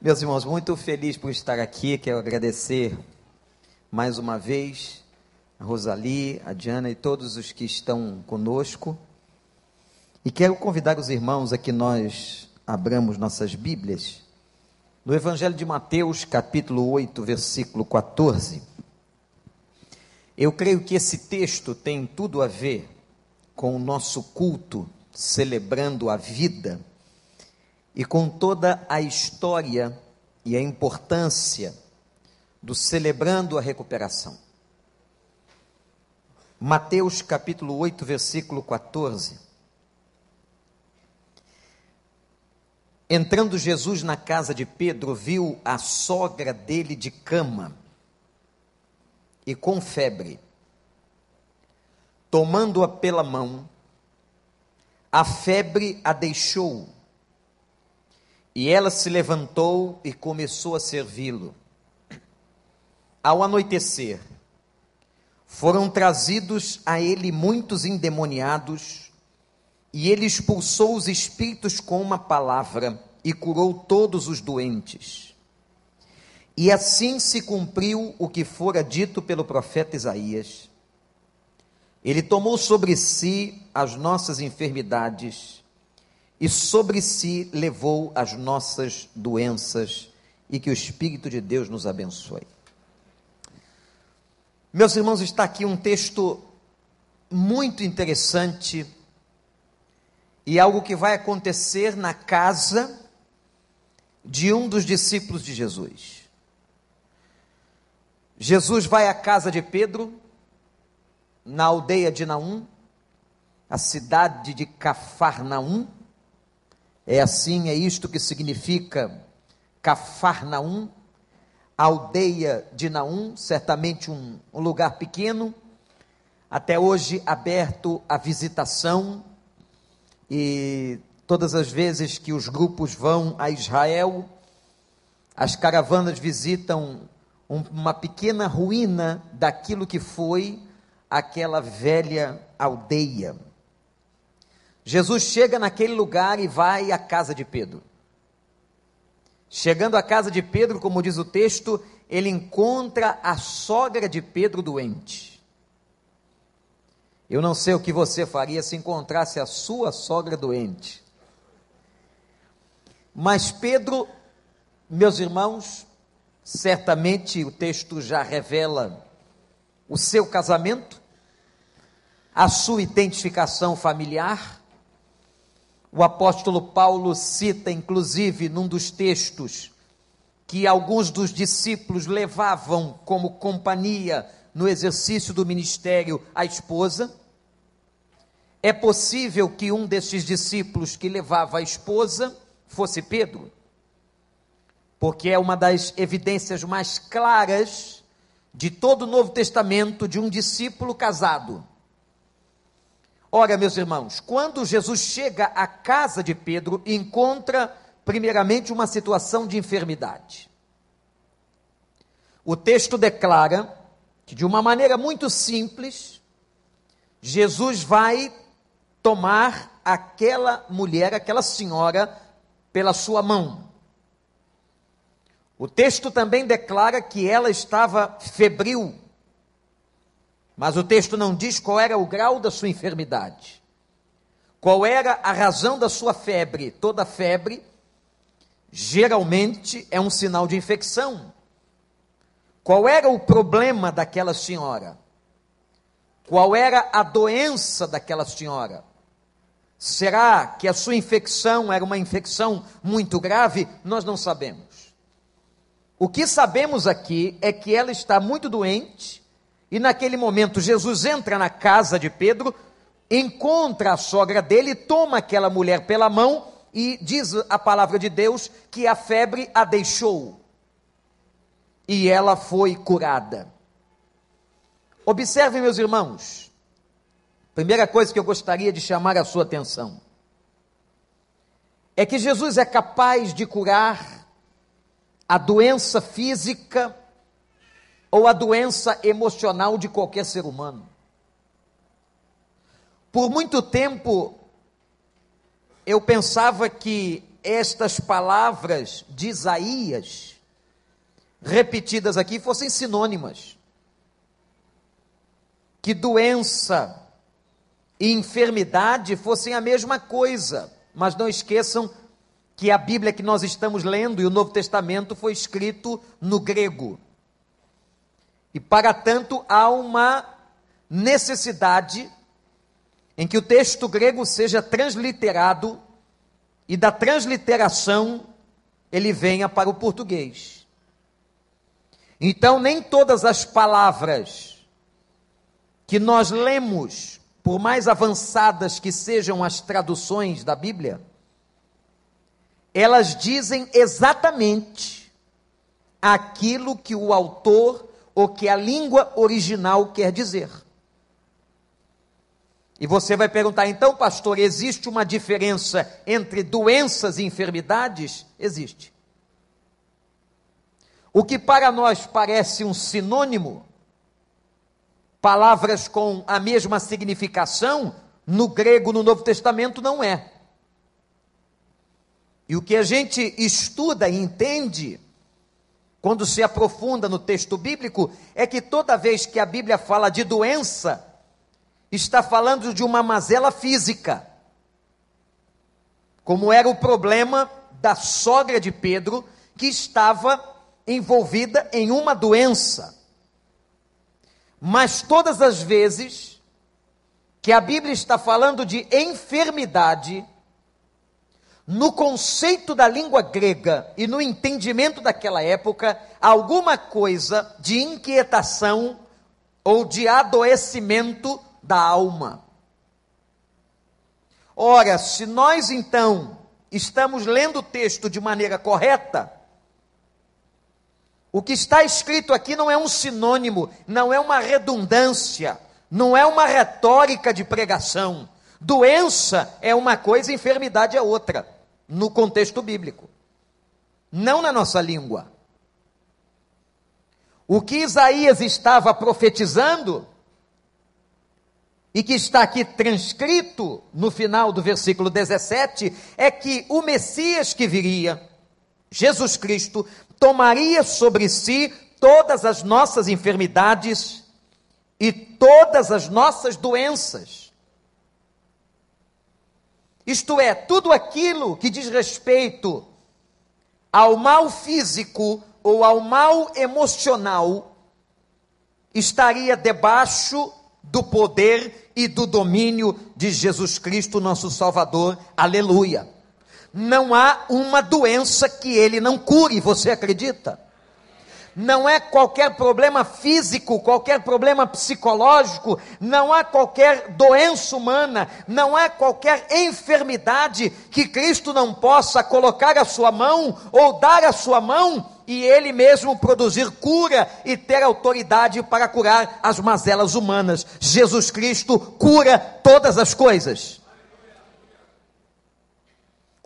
Meus irmãos, muito feliz por estar aqui. Quero agradecer mais uma vez a Rosali, a Diana e todos os que estão conosco. E quero convidar os irmãos a que nós abramos nossas Bíblias no Evangelho de Mateus, capítulo 8, versículo 14. Eu creio que esse texto tem tudo a ver com o nosso culto celebrando a vida e com toda a história e a importância do celebrando a recuperação. Mateus capítulo 8, versículo 14. Entrando Jesus na casa de Pedro, viu a sogra dele de cama e com febre. Tomando-a pela mão, a febre a deixou e ela se levantou e começou a servi-lo. Ao anoitecer, foram trazidos a ele muitos endemoniados, e ele expulsou os espíritos com uma palavra e curou todos os doentes. E assim se cumpriu o que fora dito pelo profeta Isaías. Ele tomou sobre si as nossas enfermidades e sobre si levou as nossas doenças, e que o Espírito de Deus nos abençoe. Meus irmãos, está aqui um texto muito interessante e algo que vai acontecer na casa de um dos discípulos de Jesus. Jesus vai à casa de Pedro, na aldeia de Naum, a cidade de Cafarnaum, é assim, é isto que significa Cafarnaum, aldeia de Naum, certamente um, um lugar pequeno, até hoje aberto à visitação, e todas as vezes que os grupos vão a Israel, as caravanas visitam um, uma pequena ruína daquilo que foi aquela velha aldeia. Jesus chega naquele lugar e vai à casa de Pedro. Chegando à casa de Pedro, como diz o texto, ele encontra a sogra de Pedro doente. Eu não sei o que você faria se encontrasse a sua sogra doente. Mas Pedro, meus irmãos, certamente o texto já revela o seu casamento, a sua identificação familiar, o apóstolo Paulo cita, inclusive, num dos textos, que alguns dos discípulos levavam como companhia no exercício do ministério a esposa. É possível que um desses discípulos que levava a esposa fosse Pedro, porque é uma das evidências mais claras de todo o Novo Testamento de um discípulo casado. Ora, meus irmãos, quando Jesus chega à casa de Pedro, encontra primeiramente uma situação de enfermidade. O texto declara que, de uma maneira muito simples, Jesus vai tomar aquela mulher, aquela senhora, pela sua mão. O texto também declara que ela estava febril, mas o texto não diz qual era o grau da sua enfermidade. Qual era a razão da sua febre? Toda febre geralmente é um sinal de infecção. Qual era o problema daquela senhora? Qual era a doença daquela senhora? Será que a sua infecção era uma infecção muito grave? Nós não sabemos. O que sabemos aqui é que ela está muito doente e naquele momento, Jesus entra na casa de Pedro, encontra a sogra dele, toma aquela mulher pela mão e diz a palavra de Deus que a febre a deixou e ela foi curada. Observe, meus irmãos, primeira coisa que eu gostaria de chamar a sua atenção é que Jesus é capaz de curar a doença física ou a doença emocional de qualquer ser humano. Por muito tempo, eu pensava que estas palavras de Isaías, repetidas aqui, fossem sinônimas. Que doença e enfermidade fossem a mesma coisa. Mas não esqueçam que a Bíblia que nós estamos lendo e o Novo Testamento foi escrito no grego. E para tanto há uma necessidade em que o texto grego seja transliterado e da transliteração ele venha para o português. Então, nem todas as palavras que nós lemos, por mais avançadas que sejam as traduções da Bíblia, elas dizem exatamente aquilo que o autor ou que a língua original quer dizer. E você vai perguntar, então, pastor, existe uma diferença entre doenças e enfermidades? Existe. O que para nós parece um sinônimo, palavras com a mesma significação, no grego, no Novo Testamento, não é. E o que a gente estuda e entende, quando se aprofunda no texto bíblico, é que toda vez que a Bíblia fala de doença, está falando de uma mazela física, como era o problema da sogra de Pedro, que estava envolvida em uma doença. Mas todas as vezes que a Bíblia está falando de enfermidade, no conceito da língua grega e no entendimento daquela época, alguma coisa de inquietação ou de adoecimento da alma. Ora, se nós então estamos lendo o texto de maneira correta, o que está escrito aqui não é um sinônimo, não é uma redundância, não é uma retórica de pregação. Doença é uma coisa, enfermidade é outra, no contexto bíblico, não na nossa língua. O que Isaías estava profetizando e que está aqui transcrito no final do versículo 17, é que o Messias que viria, Jesus Cristo, tomaria sobre si todas as nossas enfermidades e todas as nossas doenças. Isto é, tudo aquilo que diz respeito ao mal físico ou ao mal emocional estaria debaixo do poder e do domínio de Jesus Cristo, nosso Salvador. Aleluia. Não há uma doença que ele não cure, você acredita? Não é qualquer problema físico, qualquer problema psicológico, não há qualquer doença humana, não há qualquer enfermidade que Cristo não possa colocar a sua mão ou dar a sua mão e ele mesmo produzir cura e ter autoridade para curar as mazelas humanas. Jesus Cristo cura todas as coisas.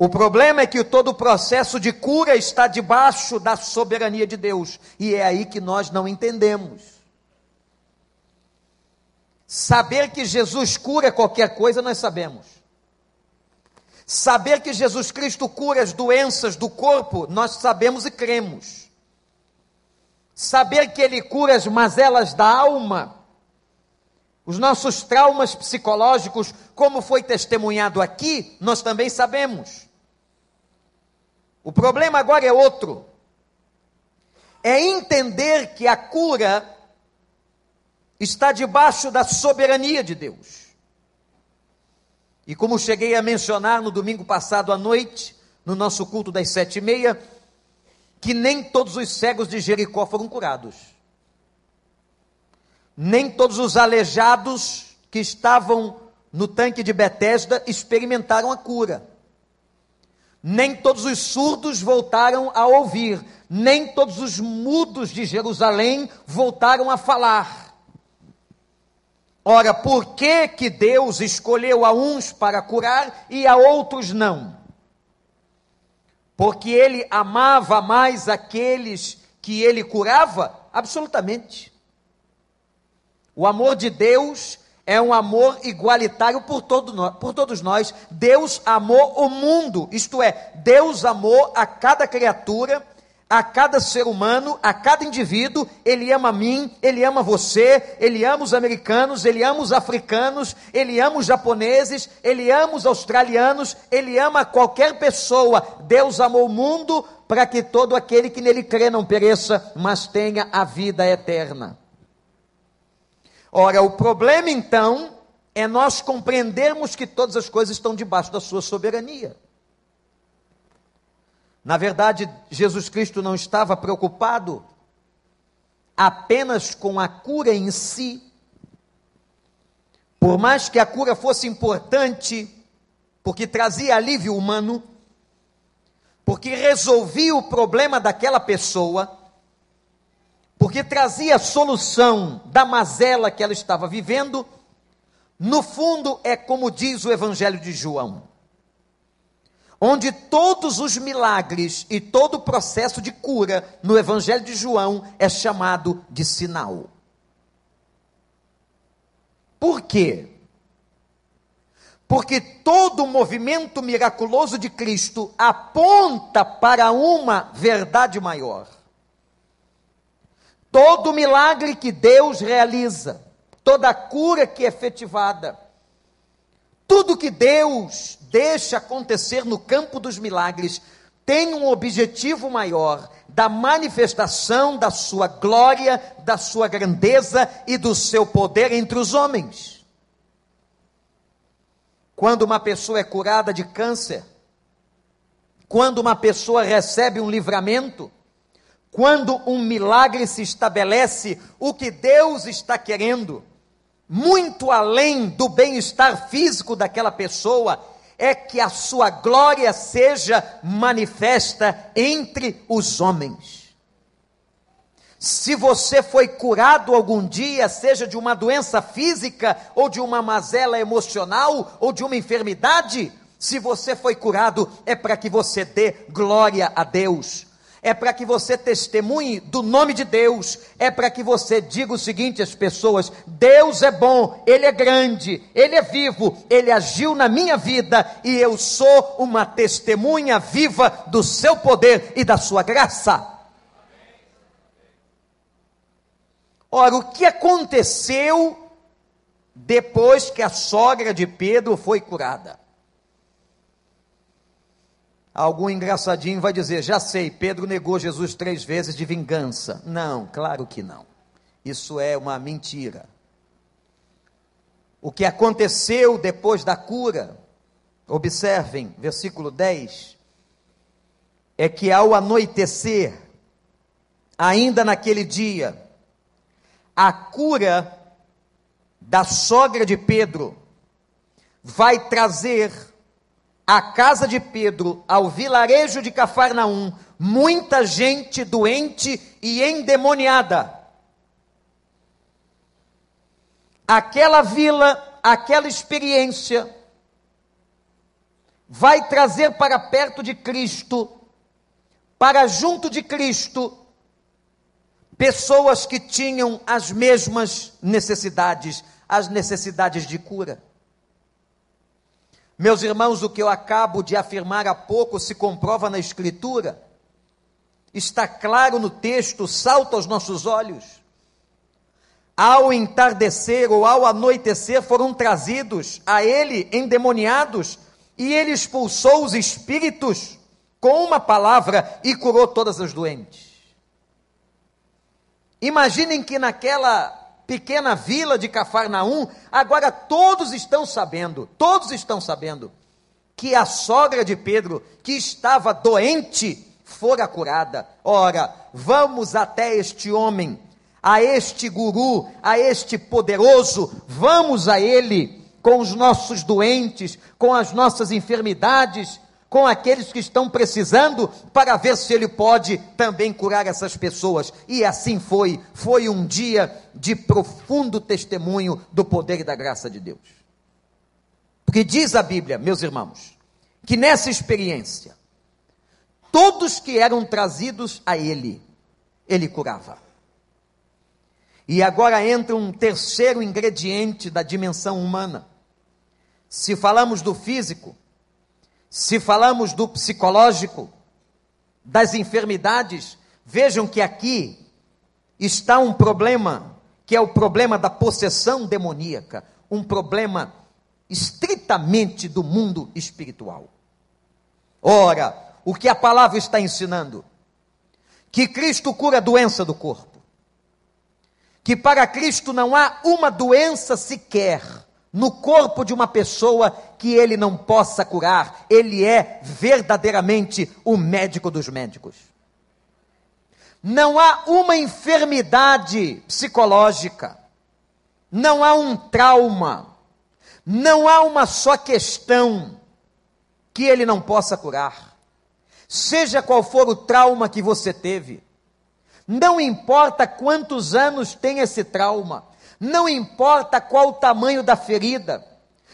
O problema é que todo o processo de cura está debaixo da soberania de Deus, e é aí que nós não entendemos. Saber que Jesus cura qualquer coisa, nós sabemos. Saber que Jesus Cristo cura as doenças do corpo, nós sabemos e cremos. Saber que Ele cura as mazelas da alma, os nossos traumas psicológicos, como foi testemunhado aqui, nós também sabemos. O problema agora é outro. É entender que a cura está debaixo da soberania de Deus. E como cheguei a mencionar no domingo passado à noite, no nosso culto das sete e meia, que nem todos os cegos de Jericó foram curados. Nem todos os aleijados que estavam no tanque de Betesda experimentaram a cura. Nem todos os surdos voltaram a ouvir, nem todos os mudos de Jerusalém voltaram a falar. Ora, por que que Deus escolheu a uns para curar e a outros não? Porque ele amava mais aqueles que ele curava? Absolutamente. O amor de Deus é um amor igualitário por, todo por todos nós. Deus amou o mundo, isto é, Deus amou a cada criatura, a cada ser humano, a cada indivíduo. Ele ama a mim, ele ama você, ele ama os americanos, ele ama os africanos, ele ama os japoneses, ele ama os australianos, ele ama qualquer pessoa. Deus amou o mundo para que todo aquele que nele crê não pereça, mas tenha a vida eterna. Ora, o problema então é nós compreendermos que todas as coisas estão debaixo da sua soberania. Na verdade, Jesus Cristo não estava preocupado apenas com a cura em si. Por mais que a cura fosse importante, porque trazia alívio humano, porque resolvia o problema daquela pessoa, porque trazia solução da mazela que ela estava vivendo. No fundo, é como diz o Evangelho de João, onde todos os milagres e todo o processo de cura no Evangelho de João é chamado de sinal. Por quê? Porque todo o movimento miraculoso de Cristo aponta para uma verdade maior. Todo milagre que Deus realiza, toda cura que é efetivada, tudo que Deus deixa acontecer no campo dos milagres tem um objetivo maior da manifestação da sua glória, da sua grandeza e do seu poder entre os homens. Quando uma pessoa é curada de câncer, quando uma pessoa recebe um livramento, quando um milagre se estabelece, o que Deus está querendo, muito além do bem-estar físico daquela pessoa, é que a sua glória seja manifesta entre os homens. Se você foi curado algum dia, seja de uma doença física, ou de uma mazela emocional, ou de uma enfermidade, se você foi curado, é para que você dê glória a Deus é para que você testemunhe do nome de Deus, é para que você diga o seguinte às pessoas: Deus é bom, Ele é grande, Ele é vivo, Ele agiu na minha vida e eu sou uma testemunha viva do seu poder e da sua graça. Ora, o que aconteceu depois que a sogra de Pedro foi curada? Algum engraçadinho vai dizer: já sei, Pedro negou Jesus três vezes de vingança. Não, claro que não. Isso é uma mentira. O que aconteceu depois da cura, observem, versículo 10, é que ao anoitecer, ainda naquele dia, a cura da sogra de Pedro vai trazer à casa de Pedro, ao vilarejo de Cafarnaum, muita gente doente e endemoniada. Aquela vila, aquela experiência, vai trazer para perto de Cristo, para junto de Cristo, pessoas que tinham as mesmas necessidades, as necessidades de cura. Meus irmãos, o que eu acabo de afirmar há pouco se comprova na Escritura, está claro no texto, salta aos nossos olhos. Ao entardecer ou ao anoitecer foram trazidos a ele endemoniados, e ele expulsou os espíritos com uma palavra e curou todas as doentes. Imaginem que naquela pequena vila de Cafarnaum, agora todos estão sabendo, todos estão sabendo, que a sogra de Pedro, que estava doente, fora curada. Ora, vamos até este homem, a este guru, a este poderoso, vamos a ele com os nossos doentes, com as nossas enfermidades, com aqueles que estão precisando, para ver se ele pode também curar essas pessoas. E assim foi. Foi um dia de profundo testemunho do poder e da graça de Deus. Porque diz a Bíblia, meus irmãos, que nessa experiência, todos que eram trazidos a ele, ele curava. E agora entra um terceiro ingrediente da dimensão humana. Se falamos do físico, se falamos do psicológico, das enfermidades, vejam que aqui está um problema, que é o problema da possessão demoníaca, um problema estritamente do mundo espiritual. Ora, o que a palavra está ensinando? Que Cristo cura a doença do corpo. Que para Cristo não há uma doença sequer no corpo de uma pessoa que ele não possa curar. Ele é verdadeiramente o médico dos médicos. Não há uma enfermidade psicológica, não há um trauma, não há uma só questão que ele não possa curar. Seja qual for o trauma que você teve, não importa quantos anos tem esse trauma, não importa qual o tamanho da ferida,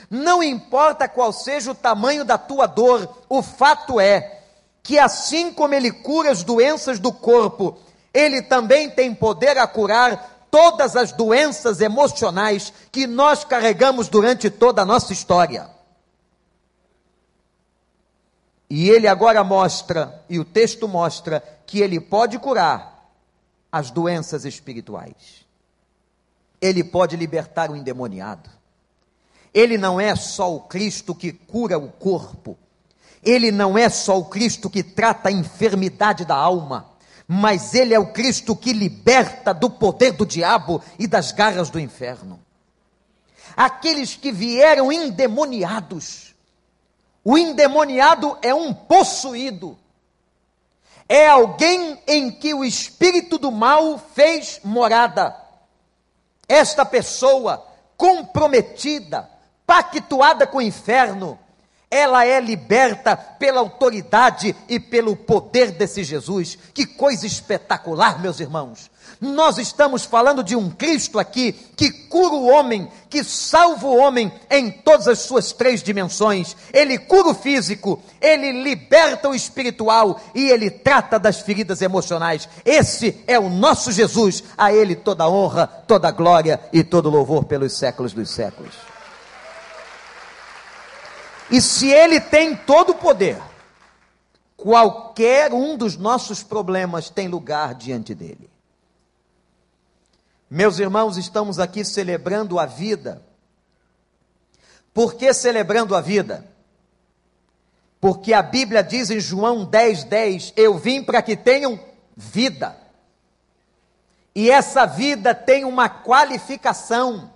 não importa qual seja o tamanho da tua dor, o fato é que assim como ele cura as doenças do corpo, ele também tem poder a curar todas as doenças emocionais que nós carregamos durante toda a nossa história. E ele agora mostra, e o texto mostra, que ele pode curar as doenças espirituais. Ele pode libertar o endemoniado. Ele não é só o Cristo que cura o corpo. Ele não é só o Cristo que trata a enfermidade da alma. Mas ele é o Cristo que liberta do poder do diabo e das garras do inferno. Aqueles que vieram endemoniados o endemoniado é um possuído. É alguém em que o espírito do mal fez morada. Esta pessoa comprometida, pactuada com o inferno, ela é liberta pela autoridade e pelo poder desse Jesus. Que coisa espetacular, meus irmãos. Nós estamos falando de um Cristo aqui que cura o homem, que salva o homem em todas as suas três dimensões. Ele cura o físico, ele liberta o espiritual e ele trata das feridas emocionais. Esse é o nosso Jesus. A ele toda honra, toda glória e todo louvor pelos séculos dos séculos. E se ele tem todo o poder, qualquer um dos nossos problemas tem lugar diante dele. Meus irmãos, estamos aqui celebrando a vida. Por que celebrando a vida? Porque a Bíblia diz em João 10, 10: Eu vim para que tenham vida. E essa vida tem uma qualificação.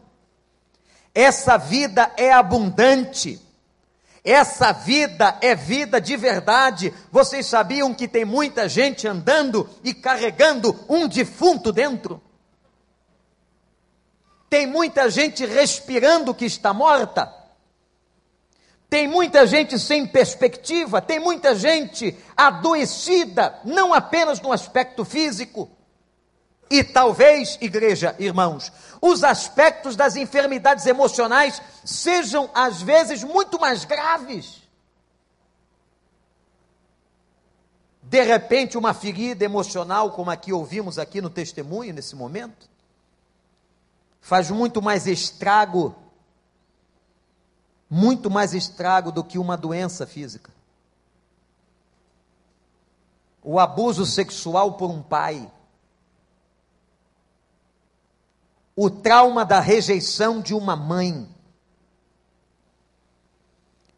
Essa vida é abundante. Essa vida é vida de verdade. Vocês sabiam que tem muita gente andando e carregando um defunto dentro? Tem muita gente respirando que está morta. Tem muita gente sem perspectiva, tem muita gente adoecida, não apenas no aspecto físico. E talvez, igreja, irmãos, os aspectos das enfermidades emocionais sejam às vezes muito mais graves. De repente, uma ferida emocional, como aqui ouvimos aqui no testemunho nesse momento, faz muito mais estrago, muito mais estrago do que uma doença física. O abuso sexual por um pai, o trauma da rejeição de uma mãe,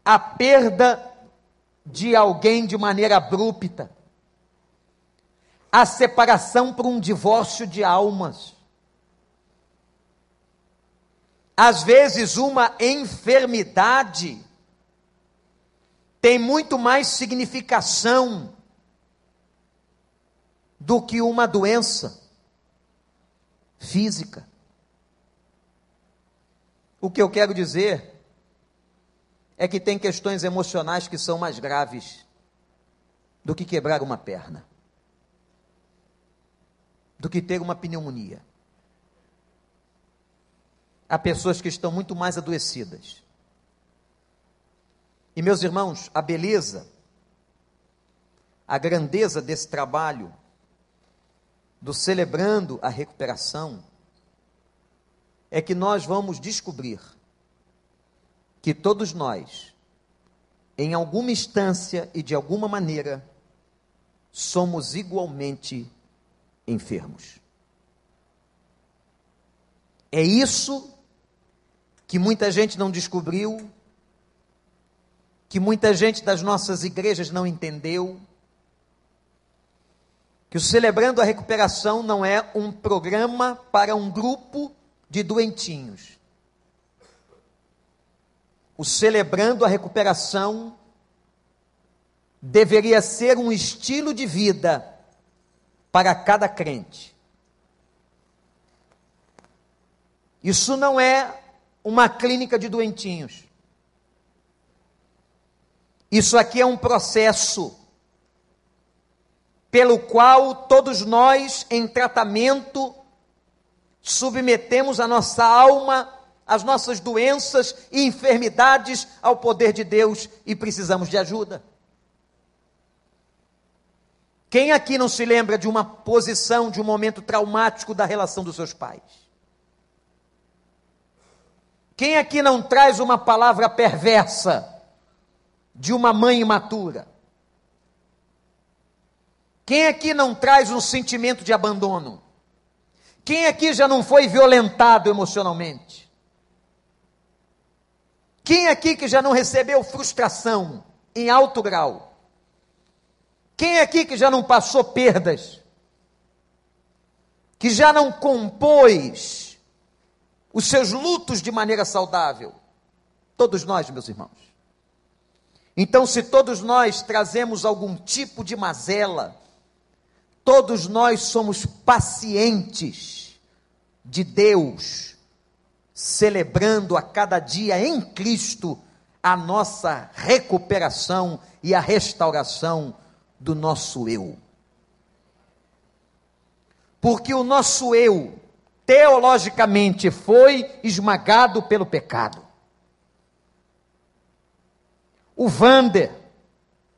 a perda de alguém de maneira abrupta, a separação por um divórcio de almas, às vezes, uma enfermidade tem muito mais significação do que uma doença física. O que eu quero dizer é que tem questões emocionais que são mais graves do que quebrar uma perna, do que ter uma pneumonia há pessoas que estão muito mais adoecidas. E meus irmãos, a beleza, a grandeza desse trabalho, do celebrando a recuperação, é que nós vamos descobrir que todos nós, em alguma instância e de alguma maneira, somos igualmente enfermos. É isso que muita gente não descobriu, que muita gente das nossas igrejas não entendeu, que o Celebrando a Recuperação não é um programa para um grupo de doentinhos. O Celebrando a Recuperação deveria ser um estilo de vida para cada crente. Isso não é uma clínica de doentinhos. Isso aqui é um processo pelo qual todos nós, em tratamento, submetemos a nossa alma, as nossas doenças e enfermidades ao poder de Deus e precisamos de ajuda. Quem aqui não se lembra de uma posição, de um momento traumático da relação dos seus pais? Quem aqui não traz uma palavra perversa de uma mãe imatura? Quem aqui não traz um sentimento de abandono? Quem aqui já não foi violentado emocionalmente? Quem aqui que já não recebeu frustração em alto grau? Quem aqui que já não passou perdas? Que já não compôs os seus lutos de maneira saudável? Todos nós, meus irmãos. Então, se todos nós trazemos algum tipo de mazela, todos nós somos pacientes de Deus, celebrando a cada dia em Cristo a nossa recuperação e a restauração do nosso eu. Porque o nosso eu, teologicamente, foi esmagado pelo pecado. O Vander,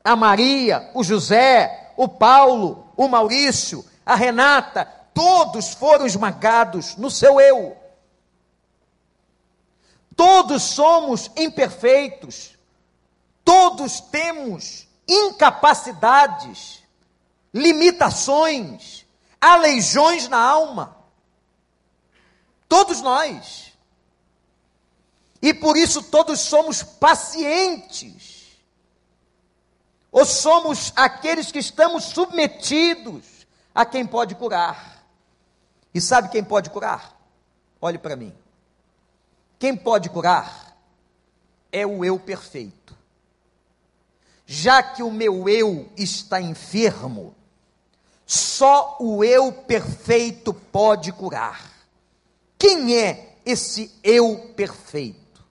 a Maria, o José, o Paulo, o Maurício, a Renata, todos foram esmagados no seu eu. Todos somos imperfeitos, todos temos incapacidades, limitações, aleijões na alma. Todos nós. E por isso todos somos pacientes. Ou somos aqueles que estamos submetidos a quem pode curar. E sabe quem pode curar? Olhe para mim. Quem pode curar é o eu perfeito já que o meu eu está enfermo, só o eu perfeito pode curar. Quem é esse eu perfeito?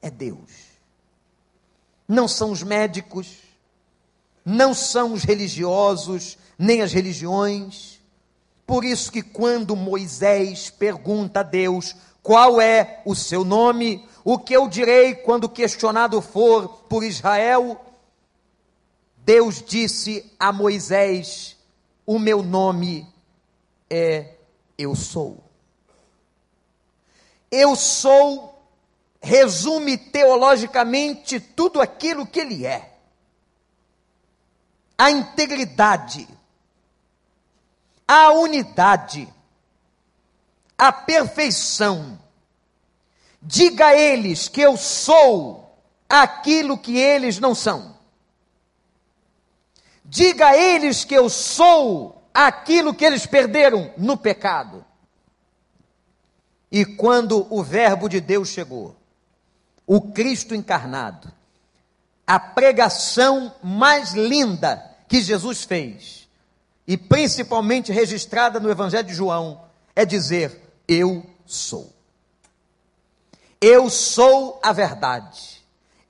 É Deus. Não são os médicos, não são os religiosos, nem as religiões. Por isso que quando Moisés pergunta a Deus qual é o seu nome, o que eu direi quando questionado for por Israel? Deus disse a Moisés: O meu nome é Eu Sou. Eu sou resume teologicamente tudo aquilo que ele é. A integridade, a unidade, a perfeição, Diga a eles que eu sou aquilo que eles não são. Diga a eles que eu sou aquilo que eles perderam no pecado. E quando o Verbo de Deus chegou, o Cristo encarnado, a pregação mais linda que Jesus fez, e principalmente registrada no Evangelho de João, é dizer: Eu sou. Eu sou a verdade.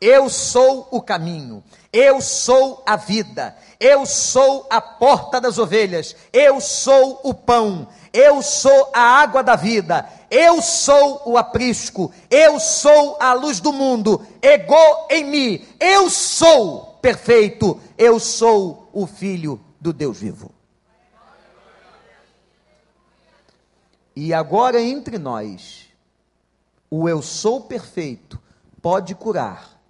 Eu sou o caminho. Eu sou a vida. Eu sou a porta das ovelhas. Eu sou o pão. Eu sou a água da vida. Eu sou o aprisco. Eu sou a luz do mundo. Ego em mim. Eu sou perfeito. Eu sou o filho do Deus vivo. E agora entre nós, o eu sou perfeito pode curar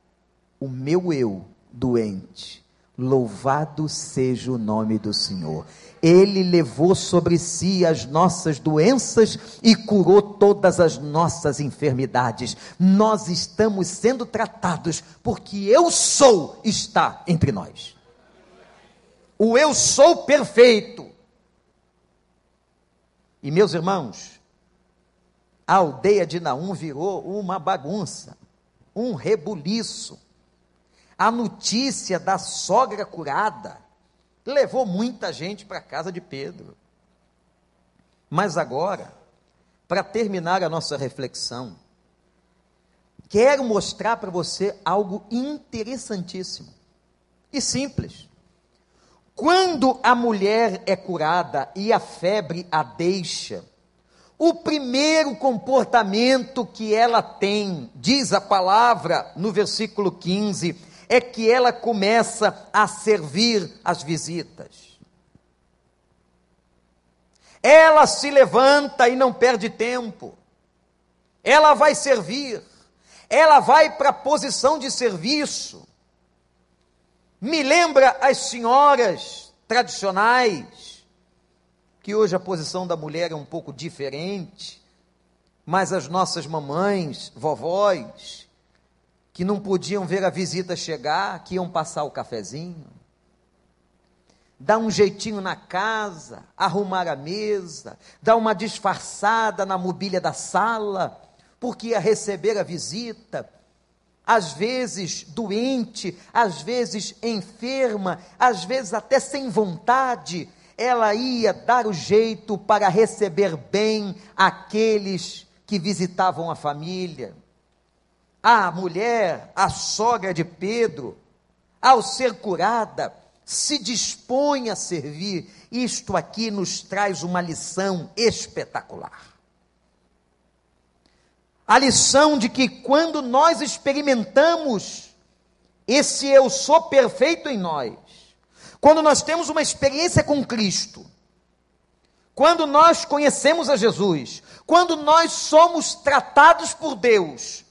o meu eu doente. Louvado seja o nome do Senhor. Ele levou sobre si as nossas doenças e curou todas as nossas enfermidades. Nós estamos sendo tratados porque eu sou está entre nós. O eu sou perfeito. E meus irmãos, a aldeia de Naum virou uma bagunça, um rebuliço. A notícia da sogra curada levou muita gente para a casa de Pedro. Mas agora, para terminar a nossa reflexão, quero mostrar para você algo interessantíssimo e simples. Quando a mulher é curada e a febre a deixa, o primeiro comportamento que ela tem, diz a palavra no versículo 15, é que ela começa a servir as visitas. Ela se levanta e não perde tempo. Ela vai servir. Ela vai para a posição de serviço. Me lembra as senhoras tradicionais, que hoje a posição da mulher é um pouco diferente, mas as nossas mamães, vovós, que não podiam ver a visita chegar, que iam passar o cafezinho, dar um jeitinho na casa, arrumar a mesa, dar uma disfarçada na mobília da sala, porque ia receber a visita, às vezes doente, às vezes enferma, às vezes até sem vontade, ela ia dar o jeito para receber bem aqueles que visitavam a família a mulher, a sogra de Pedro, ao ser curada, se dispõe a servir. Isto aqui nos traz uma lição espetacular. A lição de que quando nós experimentamos esse eu sou perfeito em nós, quando nós temos uma experiência com Cristo, quando nós conhecemos a Jesus, quando nós somos tratados por Deus,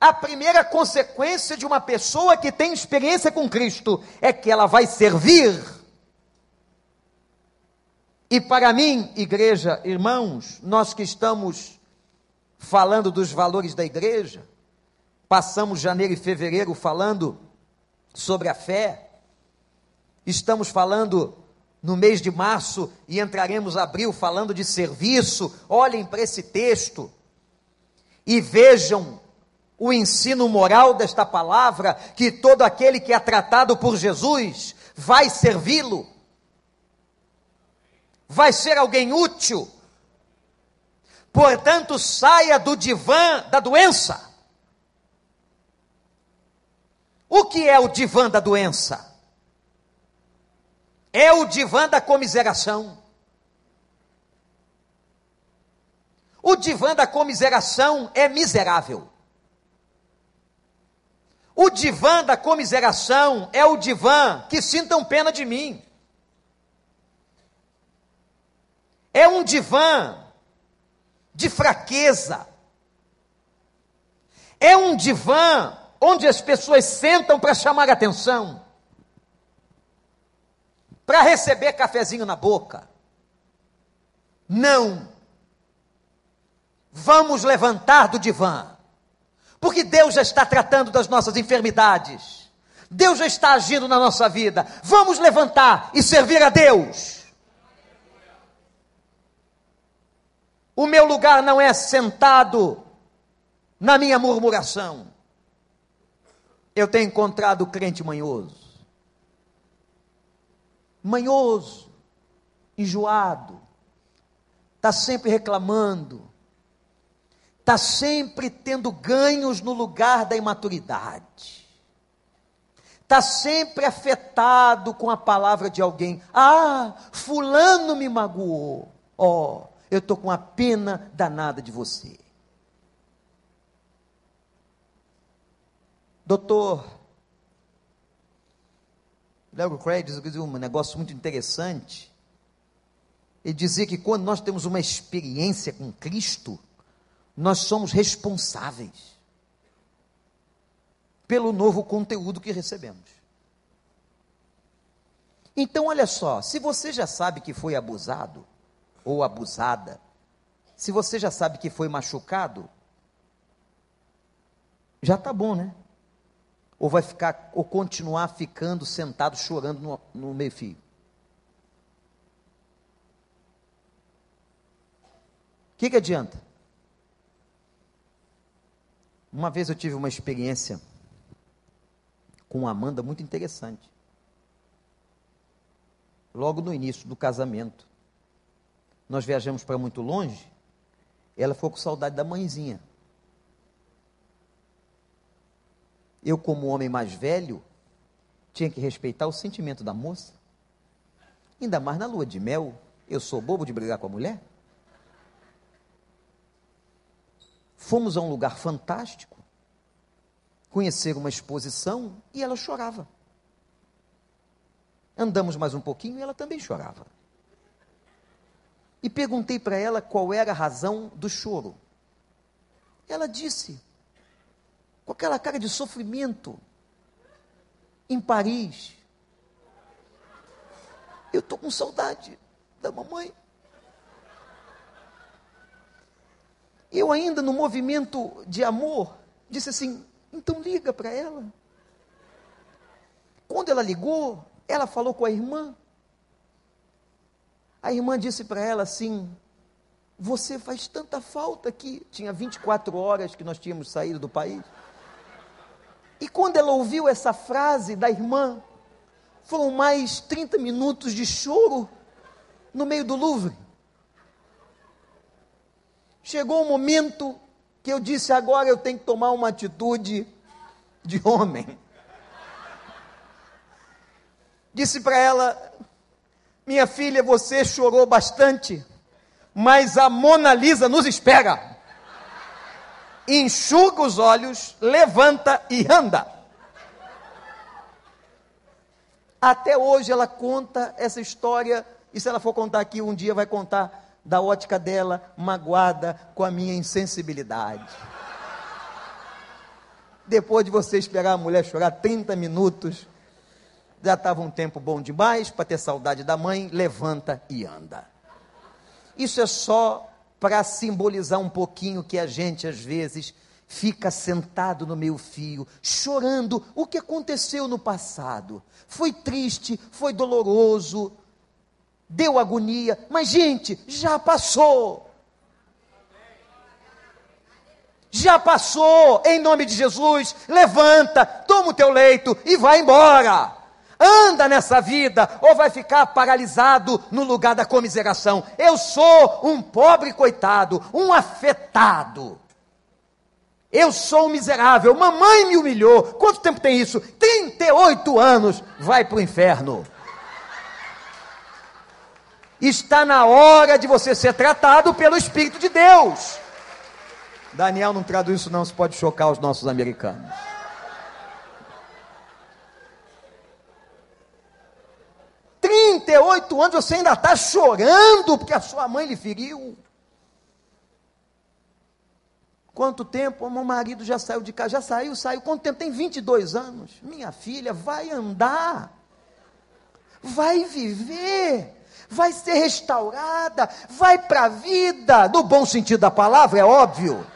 a primeira consequência de uma pessoa que tem experiência com Cristo é que ela vai servir. E para mim, igreja, irmãos, nós que estamos falando dos valores da igreja, passamos janeiro e fevereiro falando sobre a fé, estamos falando no mês de março e entraremos abril falando de serviço. Olhem para esse texto e vejam o ensino moral desta palavra, que todo aquele que é tratado por Jesus vai servi-lo, vai ser alguém útil. Portanto, saia do divã da doença. O que é o divã da doença? É o divã da comiseração. O divã da comiseração é miserável. O divã da comiseração é o divã que sintam pena de mim. É um divã de fraqueza. É um divã onde as pessoas sentam para chamar atenção, para receber cafezinho na boca. Não. Vamos levantar do divã porque Deus já está tratando das nossas enfermidades. Deus já está agindo na nossa vida. Vamos levantar e servir a Deus. O meu lugar não é sentado na minha murmuração. Eu tenho encontrado crente manhoso. Manhoso, enjoado, está sempre reclamando, está sempre tendo ganhos no lugar da imaturidade. Está sempre afetado com a palavra de alguém. Ah, Fulano me magoou. Ó, oh, eu estou com a pena danada de você. Doutor, Léo Craig diz um negócio muito interessante. Ele dizia que quando nós temos uma experiência com Cristo, nós somos responsáveis pelo novo conteúdo que recebemos. Então, olha só, se você já sabe que foi abusado ou abusada, se você já sabe que foi machucado, já está bom, né? Ou vai ficar, ou continuar ficando sentado chorando no, no meio-fio. O que, que adianta? Uma vez eu tive uma experiência com Amanda muito interessante. Logo no início do casamento, nós viajamos para muito longe, ela ficou com saudade da mãezinha. Eu, como homem mais velho, tinha que respeitar o sentimento da moça. Ainda mais na lua de mel, eu sou bobo de brigar com a mulher? Fomos a um lugar fantástico, conhecer uma exposição e ela chorava. Andamos mais um pouquinho e ela também chorava. E perguntei para ela qual era a razão do choro. Ela disse: com aquela cara de sofrimento, em Paris. Eu estou com saudade da mamãe. Eu ainda no movimento de amor, disse assim, então liga para ela. Quando ela ligou, ela falou com a irmã. A irmã disse para ela assim: Você faz tanta falta aqui. Tinha 24 horas que nós tínhamos saído do país. E quando ela ouviu essa frase da irmã, foram mais 30 minutos de choro no meio do Louvre. Chegou um momento que eu disse: agora eu tenho que tomar uma atitude de homem. Disse para ela: minha filha, você chorou bastante, mas a Mona Lisa nos espera enxuga os olhos, levanta e anda. Até hoje ela conta essa história, e se ela for contar aqui, um dia vai contar da ótica dela, magoada com a minha insensibilidade. Depois de você esperar a mulher chorar 30 minutos, já estava um tempo bom demais para ter saudade da mãe, levanta e anda. Isso é só para simbolizar um pouquinho que a gente às vezes fica sentado no meu fio, chorando o que aconteceu no passado. Foi triste, foi doloroso, deu agonia, mas gente, já passou. Já passou, em nome de Jesus, levanta, toma o teu leito e vai embora anda nessa vida ou vai ficar paralisado no lugar da comiseração. Eu sou um pobre coitado, um afetado. Eu sou um miserável, mamãe me humilhou. Quanto tempo tem isso? 38 anos. Vai para o inferno. Está na hora de você ser tratado pelo Espírito de Deus. Daniel não traduz isso, não, se pode chocar os nossos americanos. 38 anos você ainda está chorando porque a sua mãe lhe feriu. Quanto tempo? O meu marido já saiu de casa, já saiu, saiu. Quanto tempo? Tem 22 anos. Minha filha, vai andar, vai viver, vai ser restaurada, vai para a vida, no bom sentido da palavra, é óbvio,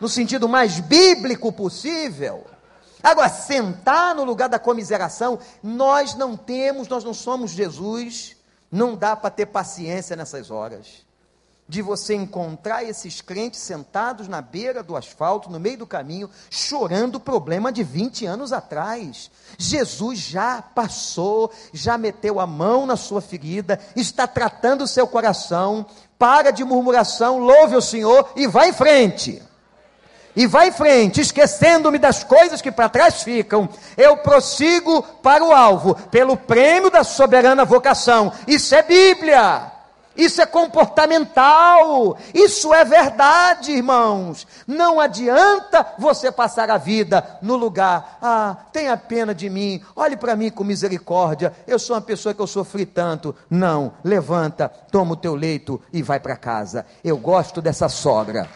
no sentido mais bíblico possível. Agora, sentar no lugar da comiseração, nós não temos, nós não somos Jesus, não dá para ter paciência nessas horas. De você encontrar esses crentes sentados na beira do asfalto, no meio do caminho, chorando o problema de 20 anos atrás. Jesus já passou, já meteu a mão na sua ferida, está tratando o seu coração. Para de murmuração, louve o Senhor e vá em frente e vai em frente, esquecendo-me das coisas que para trás ficam, eu prossigo para o alvo, pelo prêmio da soberana vocação. Isso é Bíblia. Isso é comportamental, isso é verdade, irmãos. Não adianta você passar a vida no lugar, ah, tenha pena de mim, olhe para mim com misericórdia, eu sou uma pessoa que eu sofri tanto. Não, levanta, toma o teu leito e vai para casa. Eu gosto dessa sogra.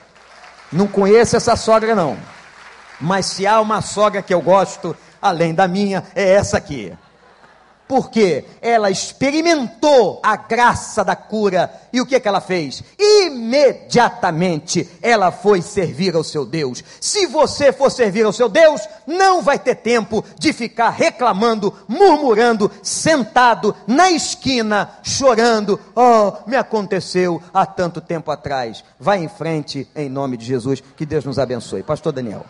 Não conheço essa sogra, não. Mas se há uma sogra que eu gosto, além da minha, é essa aqui porque ela experimentou a graça da cura e o que, que ela fez? Imediatamente ela foi servir ao seu Deus. Se você for servir ao seu Deus, não vai ter tempo de ficar reclamando, murmurando, sentado na esquina, chorando. Oh, me aconteceu há tanto tempo atrás. Vai em frente em nome de Jesus. Que Deus nos abençoe. Pastor Daniel.